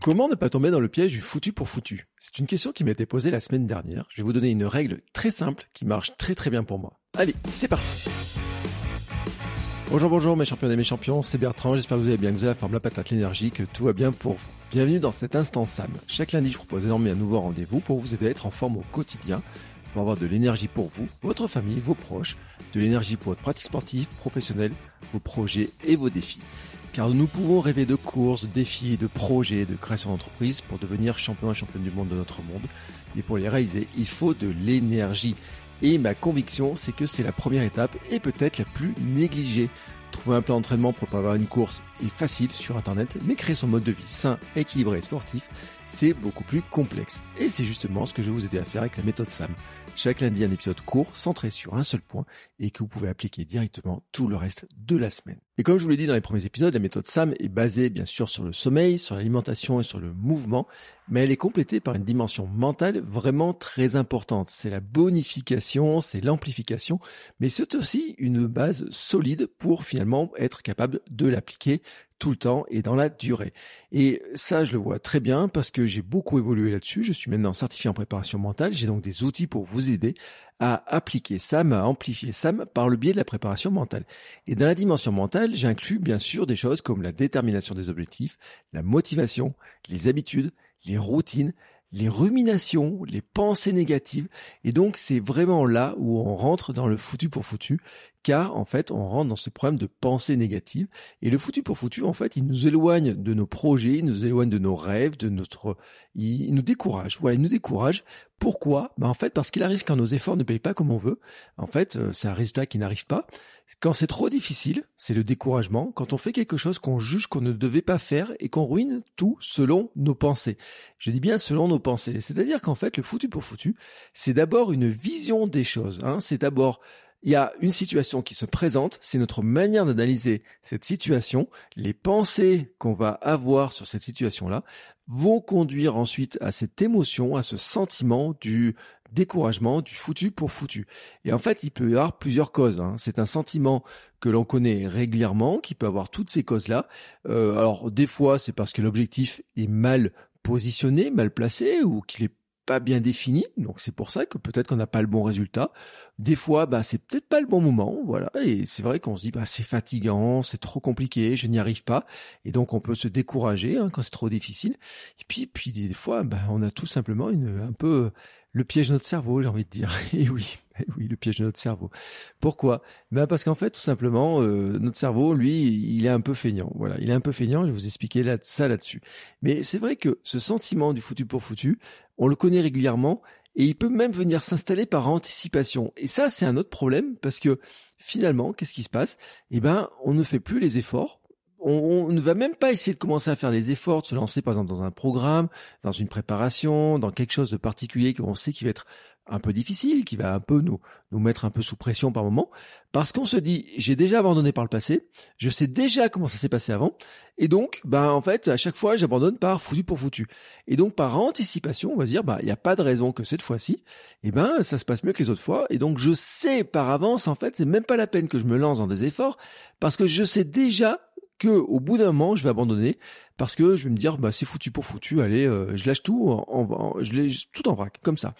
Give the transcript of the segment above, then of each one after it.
Comment ne pas tomber dans le piège du foutu pour foutu? C'est une question qui m'a été posée la semaine dernière. Je vais vous donner une règle très simple qui marche très très bien pour moi. Allez, c'est parti Bonjour, bonjour mes champions et mes champions, c'est Bertrand, j'espère que vous allez bien, que vous avez la forme, la patate, l'énergie, que tout va bien pour vous. Bienvenue dans cet instant Sam. Chaque lundi, je propose désormais un nouveau rendez-vous pour vous aider à être en forme au quotidien, pour avoir de l'énergie pour vous, votre famille, vos proches, de l'énergie pour votre pratique sportive, professionnelle, vos projets et vos défis. Car nous pouvons rêver de courses, de défis, de projets, de création d'entreprise pour devenir champion et championne du monde de notre monde. Mais pour les réaliser, il faut de l'énergie. Et ma conviction, c'est que c'est la première étape et peut-être la plus négligée. Trouver un plan d'entraînement pour préparer une course est facile sur Internet, mais créer son mode de vie sain, équilibré et sportif, c'est beaucoup plus complexe. Et c'est justement ce que je vais vous aider à faire avec la méthode SAM. Chaque lundi, un épisode court, centré sur un seul point et que vous pouvez appliquer directement tout le reste de la semaine. Et comme je vous l'ai dit dans les premiers épisodes, la méthode SAM est basée bien sûr sur le sommeil, sur l'alimentation et sur le mouvement, mais elle est complétée par une dimension mentale vraiment très importante. C'est la bonification, c'est l'amplification, mais c'est aussi une base solide pour finalement être capable de l'appliquer tout le temps et dans la durée. Et ça, je le vois très bien parce que j'ai beaucoup évolué là-dessus. Je suis maintenant certifié en préparation mentale. J'ai donc des outils pour vous aider à appliquer SAM, à amplifier SAM par le biais de la préparation mentale. Et dans la dimension mentale, j'inclus bien sûr des choses comme la détermination des objectifs, la motivation, les habitudes, les routines, les ruminations, les pensées négatives. Et donc, c'est vraiment là où on rentre dans le foutu pour foutu, car en fait, on rentre dans ce problème de pensée négative. Et le foutu pour foutu, en fait, il nous éloigne de nos projets, il nous éloigne de nos rêves, de notre, il nous décourage. Voilà, il nous décourage. Pourquoi? Ben en fait, parce qu'il arrive quand nos efforts ne payent pas comme on veut. En fait, euh, c'est un résultat qui n'arrive pas. Quand c'est trop difficile, c'est le découragement. Quand on fait quelque chose qu'on juge qu'on ne devait pas faire et qu'on ruine tout selon nos pensées. Je dis bien selon nos pensées. C'est-à-dire qu'en fait, le foutu pour foutu, c'est d'abord une vision des choses. Hein. C'est d'abord il y a une situation qui se présente, c'est notre manière d'analyser cette situation, les pensées qu'on va avoir sur cette situation-là vont conduire ensuite à cette émotion, à ce sentiment du découragement, du foutu pour foutu. Et en fait, il peut y avoir plusieurs causes. Hein. C'est un sentiment que l'on connaît régulièrement, qui peut avoir toutes ces causes-là. Euh, alors des fois, c'est parce que l'objectif est mal positionné, mal placé, ou qu'il est pas bien défini, donc c'est pour ça que peut-être qu'on n'a pas le bon résultat. Des fois, bah c'est peut-être pas le bon moment, voilà, et c'est vrai qu'on se dit bah c'est fatigant, c'est trop compliqué, je n'y arrive pas, et donc on peut se décourager hein, quand c'est trop difficile. Et puis, puis des fois, bah on a tout simplement une un peu le piège de notre cerveau, j'ai envie de dire. Et oui, oui, le piège de notre cerveau. Pourquoi? Ben parce qu'en fait, tout simplement, euh, notre cerveau, lui, il est un peu feignant. Voilà, il est un peu feignant. Je vais vous expliquer ça là-dessus. Mais c'est vrai que ce sentiment du foutu pour foutu, on le connaît régulièrement et il peut même venir s'installer par anticipation. Et ça, c'est un autre problème parce que finalement, qu'est-ce qui se passe? Eh ben, on ne fait plus les efforts on, ne va même pas essayer de commencer à faire des efforts, de se lancer par exemple dans un programme, dans une préparation, dans quelque chose de particulier qu'on sait qui va être un peu difficile, qui va un peu nous, nous mettre un peu sous pression par moment, parce qu'on se dit, j'ai déjà abandonné par le passé, je sais déjà comment ça s'est passé avant, et donc, ben, en fait, à chaque fois, j'abandonne par foutu pour foutu. Et donc, par anticipation, on va se dire, bah, il n'y a pas de raison que cette fois-ci, eh ben, ça se passe mieux que les autres fois, et donc, je sais par avance, en fait, c'est même pas la peine que je me lance dans des efforts, parce que je sais déjà que au bout d'un moment, je vais abandonner parce que je vais me dire bah c'est foutu pour foutu, allez, euh, je lâche tout, en, je tout en vrac comme ça.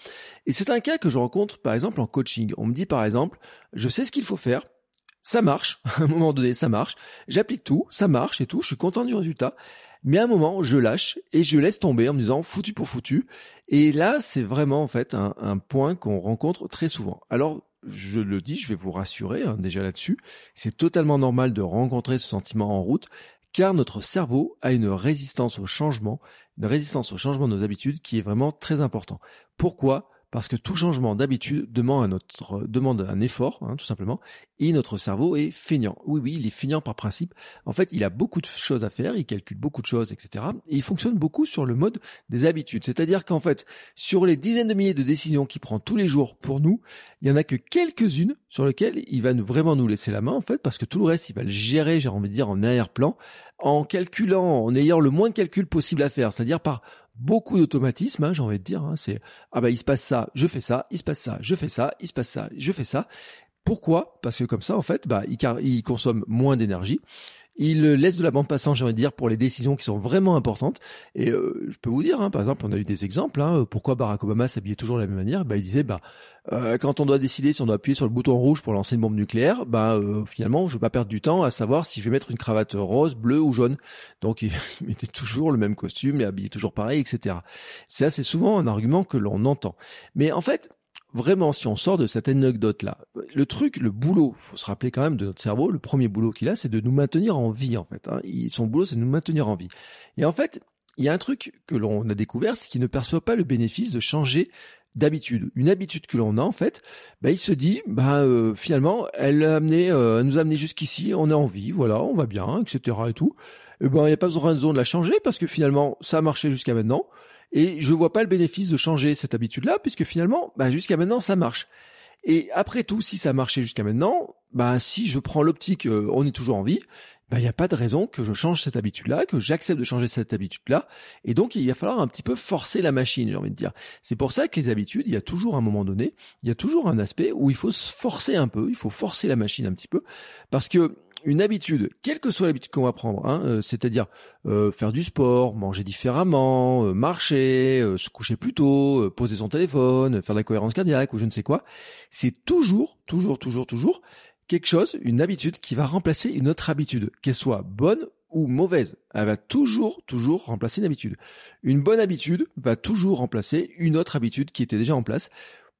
Et c'est un cas que je rencontre par exemple en coaching. On me dit par exemple, je sais ce qu'il faut faire, ça marche, à un moment donné ça marche, j'applique tout, ça marche et tout, je suis content du résultat. Mais à un moment, je lâche et je laisse tomber en me disant foutu pour foutu. Et là, c'est vraiment en fait un, un point qu'on rencontre très souvent. Alors, je le dis, je vais vous rassurer hein, déjà là-dessus, c'est totalement normal de rencontrer ce sentiment en route, car notre cerveau a une résistance au changement, une résistance au changement de nos habitudes qui est vraiment très important. Pourquoi? Parce que tout changement d'habitude demande un, effort, hein, tout simplement, et notre cerveau est feignant. Oui, oui, il est feignant par principe. En fait, il a beaucoup de choses à faire, il calcule beaucoup de choses, etc. Et il fonctionne beaucoup sur le mode des habitudes. C'est-à-dire qu'en fait, sur les dizaines de milliers de décisions qu'il prend tous les jours pour nous, il y en a que quelques-unes sur lesquelles il va nous, vraiment nous laisser la main, en fait, parce que tout le reste, il va le gérer, j'ai envie de dire, en arrière-plan, en calculant, en ayant le moins de calculs possible à faire, c'est-à-dire par beaucoup d'automatisme, hein, j'ai envie de dire. Hein, c'est ah bah il se passe ça, je fais ça, il se passe ça, je fais ça, il se passe ça, je fais ça. Pourquoi? Parce que comme ça, en fait, bah, il, il consomme moins d'énergie. Il laisse de la bande passante, j'ai envie de dire, pour les décisions qui sont vraiment importantes. Et euh, je peux vous dire, hein, par exemple, on a eu des exemples. Hein, pourquoi Barack Obama s'habillait toujours de la même manière bah, Il disait, bah, euh, quand on doit décider si on doit appuyer sur le bouton rouge pour lancer une bombe nucléaire, bah, euh, finalement, je vais pas perdre du temps à savoir si je vais mettre une cravate rose, bleue ou jaune. Donc, il, mettait toujours le même costume, il habillait toujours pareil, etc. Ça, c'est souvent un argument que l'on entend. Mais en fait, vraiment, si on sort de cette anecdote-là, le truc, le boulot, faut se rappeler quand même de notre cerveau, le premier boulot qu'il a, c'est de nous maintenir en vie, en fait. Hein. son boulot, c'est de nous maintenir en vie. Et en fait, il y a un truc que l'on a découvert, c'est qu'il ne perçoit pas le bénéfice de changer d'habitude. Une habitude que l'on a, en fait, bah, il se dit, bah, euh, finalement, elle, a amené, euh, nous a amené jusqu'ici, on est en vie, voilà, on va bien, etc. et tout. Et ben, il n'y a pas besoin de la changer parce que finalement, ça a marché jusqu'à maintenant. Et je vois pas le bénéfice de changer cette habitude-là, puisque finalement, bah, jusqu'à maintenant, ça marche. Et après tout, si ça marchait jusqu'à maintenant, bah, si je prends l'optique, euh, on est toujours en vie, bah, il n'y a pas de raison que je change cette habitude-là, que j'accepte de changer cette habitude-là. Et donc, il va falloir un petit peu forcer la machine, j'ai envie de dire. C'est pour ça que les habitudes, il y a toujours un moment donné, il y a toujours un aspect où il faut se forcer un peu, il faut forcer la machine un petit peu, parce que une habitude, quelle que soit l'habitude qu'on va prendre, hein, euh, c'est-à-dire euh, faire du sport, manger différemment, euh, marcher, se coucher plus tôt, poser son téléphone, faire de la cohérence cardiaque ou je ne sais quoi, c'est toujours, toujours, toujours, toujours quelque chose, une habitude qui va remplacer une autre habitude, qu'elle soit bonne ou mauvaise. Elle va toujours, toujours remplacer une habitude. Une bonne habitude va toujours remplacer une autre habitude qui était déjà en place.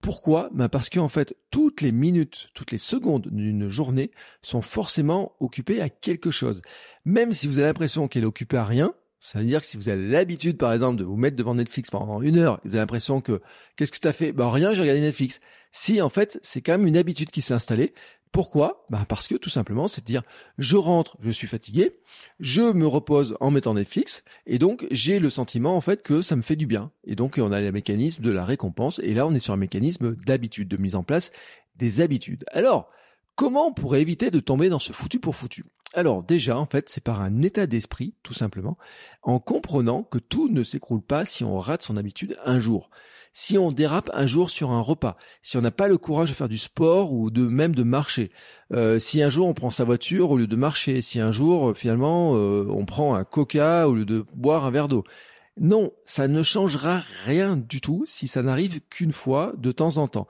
Pourquoi? Ben Parce qu'en fait, toutes les minutes, toutes les secondes d'une journée sont forcément occupées à quelque chose. Même si vous avez l'impression qu'elle est occupée à rien, ça veut dire que si vous avez l'habitude, par exemple, de vous mettre devant Netflix pendant une heure, vous avez l'impression que qu'est-ce que tu as fait? Ben rien, j'ai regardé Netflix. Si en fait, c'est quand même une habitude qui s'est installée. Pourquoi? Bah Parce que tout simplement, c'est à dire, je rentre, je suis fatigué, je me repose en mettant Netflix, et donc j'ai le sentiment en fait que ça me fait du bien. Et donc on a le mécanisme de la récompense, et là on est sur un mécanisme d'habitude, de mise en place des habitudes. Alors, comment on pourrait éviter de tomber dans ce foutu pour foutu? Alors déjà, en fait, c'est par un état d'esprit, tout simplement, en comprenant que tout ne s'écroule pas si on rate son habitude un jour si on dérape un jour sur un repas, si on n'a pas le courage de faire du sport ou de même de marcher, euh, si un jour on prend sa voiture au lieu de marcher, si un jour euh, finalement euh, on prend un coca au lieu de boire un verre d'eau. Non, ça ne changera rien du tout si ça n'arrive qu'une fois de temps en temps.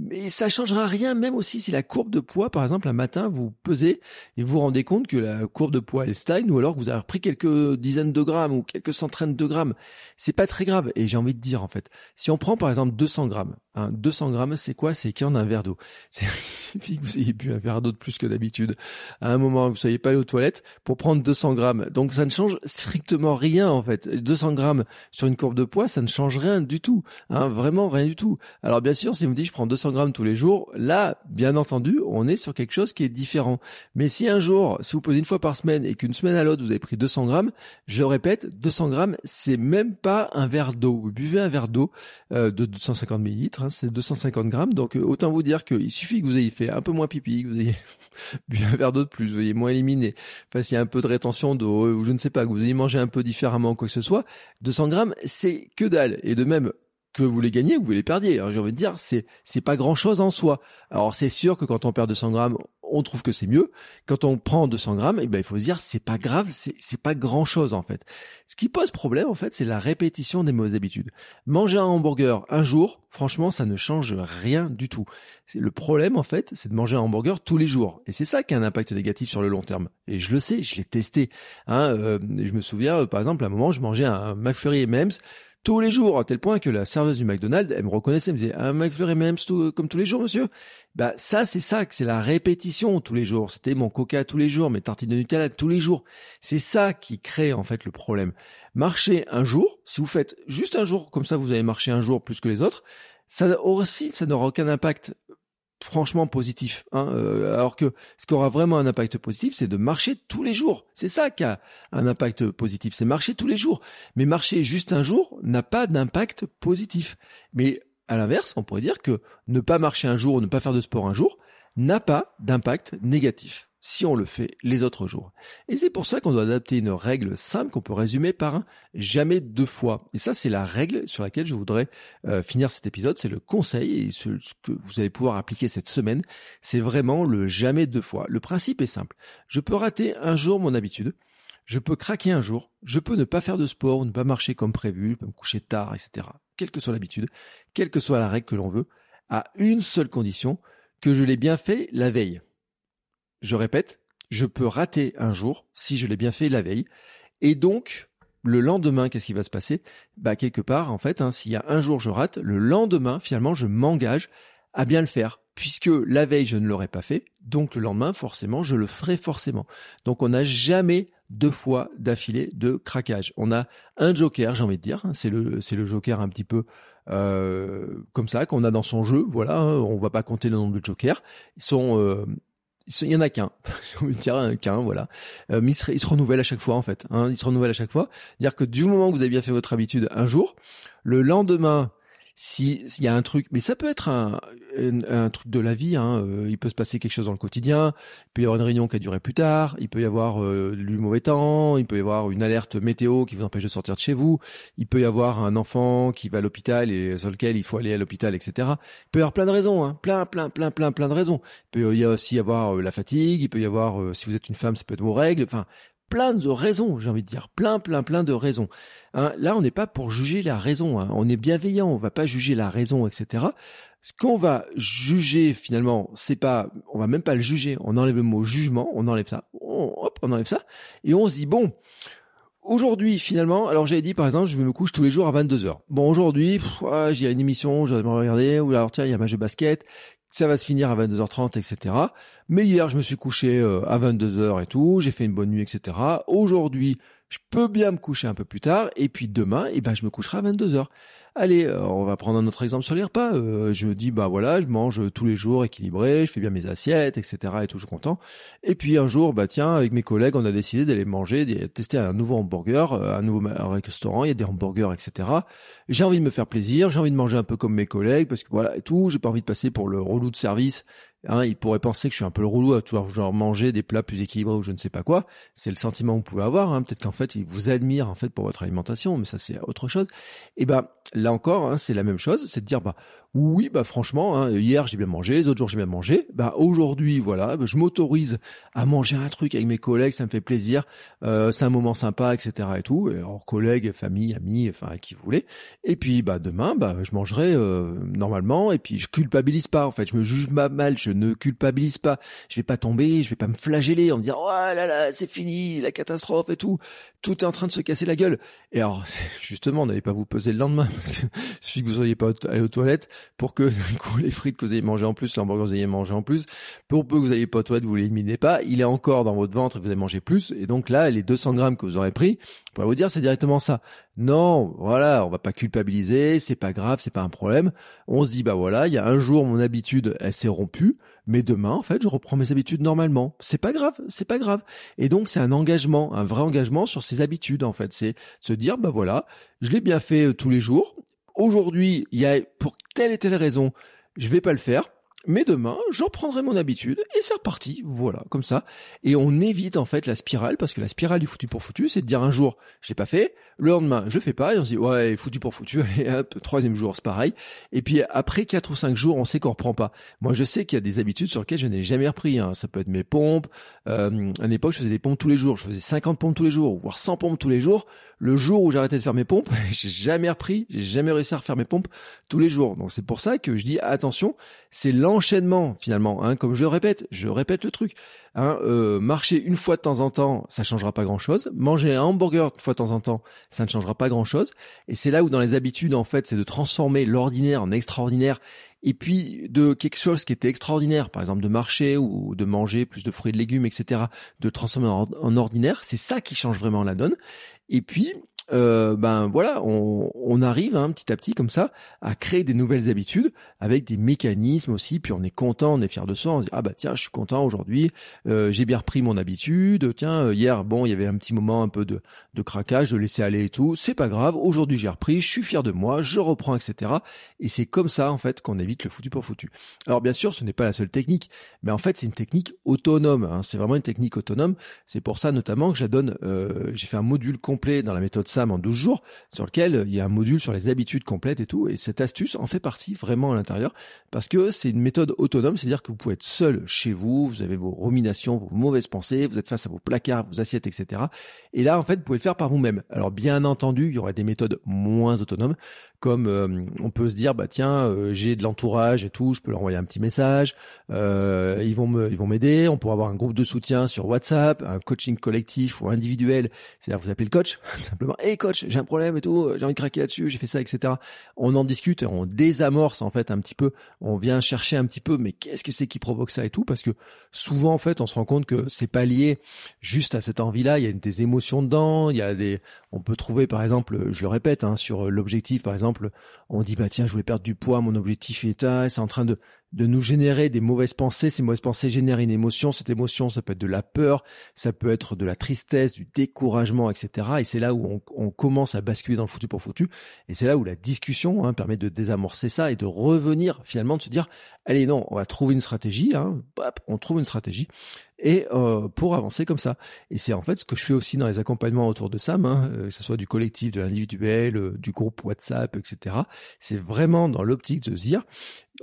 Mais ça changera rien, même aussi si la courbe de poids, par exemple, un matin, vous pesez et vous vous rendez compte que la courbe de poids elle stagne, ou alors que vous avez pris quelques dizaines de grammes ou quelques centaines de grammes. C'est pas très grave. Et j'ai envie de dire, en fait, si on prend par exemple 200 grammes, 200 grammes, c'est quoi? C'est qu'il y en a un verre d'eau. Il suffit que vous ayez bu un verre d'eau de plus que d'habitude. À un moment, vous soyez pas allé aux toilettes pour prendre 200 grammes. Donc ça ne change strictement rien en fait. 200 grammes sur une courbe de poids, ça ne change rien du tout. Hein, vraiment rien du tout. Alors bien sûr, si vous me dites je prends 200 grammes tous les jours, là, bien entendu, on est sur quelque chose qui est différent. Mais si un jour, si vous posez une fois par semaine et qu'une semaine à l'autre vous avez pris 200 grammes, je répète, 200 grammes, c'est même pas un verre d'eau. Vous buvez un verre d'eau euh, de 250 millilitres Hein, c'est 250 grammes. Donc euh, autant vous dire qu'il suffit que vous ayez fait un peu moins pipi, que vous ayez bu un verre d'eau de plus, vous ayez moins éliminé, enfin s'il y a un peu de rétention d'eau, ou je ne sais pas, que vous ayez mangé un peu différemment, quoi que ce soit, 200 grammes, c'est que dalle. Et de même, que vous les gagnez ou vous les perdiez. J'ai envie de dire, c'est c'est pas grand chose en soi. Alors c'est sûr que quand on perd 200 grammes, on trouve que c'est mieux. Quand on prend 200 grammes, eh ben il faut se dire c'est pas grave, c'est c'est pas grand chose en fait. Ce qui pose problème en fait, c'est la répétition des mauvaises habitudes. Manger un hamburger un jour, franchement, ça ne change rien du tout. Le problème en fait, c'est de manger un hamburger tous les jours, et c'est ça qui a un impact négatif sur le long terme. Et je le sais, je l'ai testé. Hein, euh, je me souviens, par exemple, à un moment, je mangeais un McFlurry M&M's tous les jours, à tel point que la serveuse du McDonald's, elle me reconnaissait, elle me disait, un McFlurry M&M's comme tous les jours, monsieur? Bah, ça, c'est ça, c'est la répétition tous les jours. C'était mon coca tous les jours, mes tartines de Nutella tous les jours. C'est ça qui crée, en fait, le problème. Marcher un jour, si vous faites juste un jour, comme ça, vous allez marcher un jour plus que les autres, ça aussi, ça n'aura aucun impact franchement positif. Hein, euh, alors que ce qui aura vraiment un impact positif, c'est de marcher tous les jours. C'est ça qui a un impact positif, c'est marcher tous les jours. Mais marcher juste un jour n'a pas d'impact positif. Mais à l'inverse, on pourrait dire que ne pas marcher un jour ou ne pas faire de sport un jour n'a pas d'impact négatif si on le fait les autres jours. Et c'est pour ça qu'on doit adapter une règle simple qu'on peut résumer par un jamais deux fois. Et ça, c'est la règle sur laquelle je voudrais euh, finir cet épisode. C'est le conseil et ce, que vous allez pouvoir appliquer cette semaine. C'est vraiment le jamais deux fois. Le principe est simple. Je peux rater un jour mon habitude. Je peux craquer un jour. Je peux ne pas faire de sport ne pas marcher comme prévu. Je peux me coucher tard, etc. Quelle que soit l'habitude, quelle que soit la règle que l'on veut, à une seule condition, que je l'ai bien fait la veille. Je répète, je peux rater un jour si je l'ai bien fait la veille. Et donc, le lendemain, qu'est-ce qui va se passer? Bah quelque part, en fait, hein, s'il y a un jour je rate, le lendemain, finalement, je m'engage à bien le faire, puisque la veille je ne l'aurais pas fait, donc le lendemain, forcément, je le ferai forcément. Donc on n'a jamais deux fois d'affilée de craquage. On a un joker, j'ai envie de dire, hein, c'est le le joker un petit peu euh, comme ça qu'on a dans son jeu. Voilà, hein, on va pas compter le nombre de jokers. Ils sont euh, il y en a qu'un, j'ai envie de dire qu'un, voilà. Euh, mais il se, il se, renouvelle à chaque fois en fait. Hein, il se renouvelle à chaque fois. Dire que du moment que vous avez bien fait votre habitude un jour, le lendemain, s'il y a un truc, mais ça peut être un, un, truc de la vie. Hein, euh, il peut se passer quelque chose dans le quotidien. Il peut y avoir une réunion qui a duré plus tard. Il peut y avoir euh, du mauvais temps. Il peut y avoir une alerte météo qui vous empêche de sortir de chez vous. Il peut y avoir un enfant qui va à l'hôpital et sur lequel il faut aller à l'hôpital, etc. Il peut y avoir plein de raisons, hein, plein, plein, plein, plein, plein de raisons. Il peut y aussi avoir euh, la fatigue. Il peut y avoir, euh, si vous êtes une femme, ça peut être vos règles. Enfin, plein de raisons, j'ai envie de dire, plein, plein, plein de raisons. Hein, là, on n'est pas pour juger la raison. Hein. On est bienveillant, on va pas juger la raison, etc. Ce qu'on va juger finalement, c'est pas, on va même pas le juger. On enlève le mot jugement, on enlève ça, on, hop, on enlève ça, et on se dit bon. Aujourd'hui, finalement, alors j'avais dit par exemple, je me coucher tous les jours à 22 h Bon, aujourd'hui, j'ai une émission, je vais me regarder, ou alors tiens, il y a un match de basket, ça va se finir à 22h30, etc. Mais hier, je me suis couché euh, à 22h et tout, j'ai fait une bonne nuit, etc. Aujourd'hui, je peux bien me coucher un peu plus tard, et puis demain, eh ben, je me coucherai à 22h. Allez, euh, on va prendre un autre exemple sur les repas. Euh, je me dis, bah voilà, je mange tous les jours équilibré, je fais bien mes assiettes, etc. et tout, je suis content. Et puis un jour, bah tiens, avec mes collègues, on a décidé d'aller manger, de tester un nouveau hamburger, euh, un nouveau restaurant, il y a des hamburgers, etc. J'ai envie de me faire plaisir, j'ai envie de manger un peu comme mes collègues, parce que voilà, et tout, j'ai pas envie de passer pour le relou de service Hein, il pourrait penser que je suis un peu le relou à toujours genre manger des plats plus équilibrés ou je ne sais pas quoi. C'est le sentiment que vous pouvez avoir. Hein. Peut-être qu'en fait, il vous admire en fait pour votre alimentation, mais ça c'est autre chose. Et ben là encore, hein, c'est la même chose, c'est de dire bah oui, bah franchement, hein, hier j'ai bien mangé, les autres jours j'ai bien mangé. Bah aujourd'hui, voilà, bah, je m'autorise à manger un truc avec mes collègues, ça me fait plaisir, euh, c'est un moment sympa, etc. et tout. Alors collègues, famille, amis, enfin qui vous voulez. Et puis bah demain, bah je mangerai euh, normalement. Et puis je culpabilise pas. En fait, je me juge mal, je ne culpabilise pas. Je vais pas tomber, je vais pas me flageller en me disant oh là là, c'est fini, la catastrophe et tout. Tout est en train de se casser la gueule. Et alors justement, n'allez pas vous peser le lendemain parce que suffit vous soyez pas aller aux toilettes pour que les frites que vous ayez mangé en plus, l'hamburger que vous ayez mangé en plus, pour peu que vous ayez pas de vous l'éliminez pas, il est encore dans votre ventre et vous avez mangé plus. Et donc là, les 200 grammes que vous aurez pris, on pourrait vous dire c'est directement ça. Non, voilà, on va pas culpabiliser, c'est pas grave, c'est pas un problème. On se dit bah voilà, il y a un jour mon habitude elle s'est rompue, mais demain en fait je reprends mes habitudes normalement. C'est pas grave, c'est pas grave. Et donc c'est un engagement, un vrai engagement sur ses habitudes en fait. C'est se dire bah voilà, je l'ai bien fait euh, tous les jours aujourd'hui, il y a pour telle et telle raison, je vais pas le faire. Mais demain, j'en prendrai mon habitude et c'est reparti. Voilà, comme ça. Et on évite en fait la spirale parce que la spirale du foutu pour foutu, c'est de dire un jour, j'ai pas fait, le lendemain, je fais pas et on se dit ouais, foutu pour foutu. Allez, hop, troisième jour, c'est pareil. Et puis après quatre ou cinq jours, on sait qu'on reprend pas. Moi, je sais qu'il y a des habitudes sur lesquelles je n'ai jamais repris. Hein. Ça peut être mes pompes. Euh, à une époque, je faisais des pompes tous les jours. Je faisais 50 pompes tous les jours, voire 100 pompes tous les jours. Le jour où j'arrêtais de faire mes pompes, j'ai jamais repris. J'ai jamais réussi à refaire mes pompes tous les jours. Donc c'est pour ça que je dis attention, c'est l'enchaînement finalement. Hein, comme je le répète, je répète le truc. Hein, euh, marcher une fois de temps en temps, ça changera pas grand-chose. Manger un hamburger une fois de temps en temps, ça ne changera pas grand-chose. Et c'est là où dans les habitudes, en fait, c'est de transformer l'ordinaire en extraordinaire. Et puis de quelque chose qui était extraordinaire, par exemple de marcher ou de manger plus de fruits et de légumes, etc., de transformer en, en ordinaire, c'est ça qui change vraiment la donne. Et puis euh, ben voilà, on, on arrive hein, petit à petit comme ça à créer des nouvelles habitudes avec des mécanismes aussi. Puis on est content, on est fier de soi. On se dit ah bah tiens, je suis content aujourd'hui, euh, j'ai bien repris mon habitude. Tiens, euh, hier bon, il y avait un petit moment un peu de, de craquage, de laisser aller et tout. C'est pas grave. Aujourd'hui j'ai repris, je suis fier de moi, je reprends, etc. Et c'est comme ça en fait qu'on évite le foutu pour foutu. Alors bien sûr, ce n'est pas la seule technique, mais en fait c'est une technique autonome. Hein. C'est vraiment une technique autonome. C'est pour ça notamment que je la donne. Euh, j'ai fait un module complet dans la méthode SAM en 12 jours, sur lequel il y a un module sur les habitudes complètes et tout. Et cette astuce en fait partie vraiment à l'intérieur parce que c'est une méthode autonome, c'est-à-dire que vous pouvez être seul chez vous, vous avez vos ruminations, vos mauvaises pensées, vous êtes face à vos placards, vos assiettes, etc. Et là, en fait, vous pouvez le faire par vous-même. Alors bien entendu, il y aura des méthodes moins autonomes comme euh, on peut se dire bah tiens euh, j'ai de l'entourage et tout je peux leur envoyer un petit message euh, ils vont me ils vont m'aider on pourra avoir un groupe de soutien sur WhatsApp un coaching collectif ou individuel c'est-à-dire vous appelez le coach simplement hey coach j'ai un problème et tout j'ai envie de craquer là-dessus j'ai fait ça etc on en discute on désamorce en fait un petit peu. On vient chercher un petit peu mais qu'est-ce que c'est qui provoque ça et tout? Parce que souvent en fait on se rend compte que c'est pas lié juste à cette envie là il y a des émotions dedans il y a des on peut trouver par exemple je le répète hein, sur l'objectif par exemple on dit bah tiens, je voulais perdre du poids, mon objectif est à, c'est en train de de nous générer des mauvaises pensées. Ces mauvaises pensées génèrent une émotion. Cette émotion, ça peut être de la peur, ça peut être de la tristesse, du découragement, etc. Et c'est là où on, commence à basculer dans le foutu pour foutu. Et c'est là où la discussion hein, permet de désamorcer ça et de revenir finalement de se dire allez non, on va trouver une stratégie. Hein, on trouve une stratégie et euh, pour avancer comme ça. Et c'est en fait ce que je fais aussi dans les accompagnements autour de Sam, hein, euh, que ce soit du collectif, de l'individuel, euh, du groupe WhatsApp, etc. C'est vraiment dans l'optique de se dire,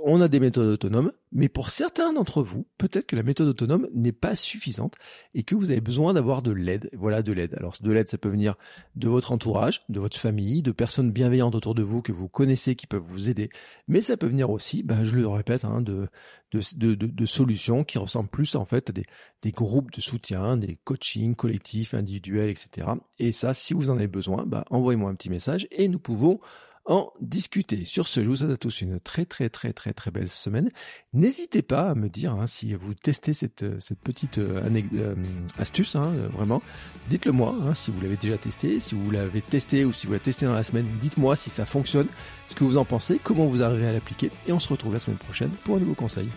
on a des méthodes autonomes, mais pour certains d'entre vous, peut-être que la méthode autonome n'est pas suffisante et que vous avez besoin d'avoir de l'aide. Voilà, de l'aide. Alors, de l'aide, ça peut venir de votre entourage, de votre famille, de personnes bienveillantes autour de vous que vous connaissez qui peuvent vous aider. Mais ça peut venir aussi, ben, je le répète, hein, de, de, solutions qui ressemblent plus en fait à des, des groupes de soutien, des coachings collectifs, individuels, etc. Et ça, si vous en avez besoin, ben, envoyez-moi un petit message et nous pouvons en discuter. Sur ce, je vous souhaite à tous une très très très très très belle semaine. N'hésitez pas à me dire hein, si vous testez cette, cette petite euh, euh, astuce, hein, euh, vraiment. Dites-le moi hein, si vous l'avez déjà testé, si vous l'avez testé ou si vous l'avez testé dans la semaine. Dites-moi si ça fonctionne, ce que vous en pensez, comment vous arrivez à l'appliquer. Et on se retrouve la semaine prochaine pour un nouveau conseil.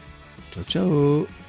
Ciao ciao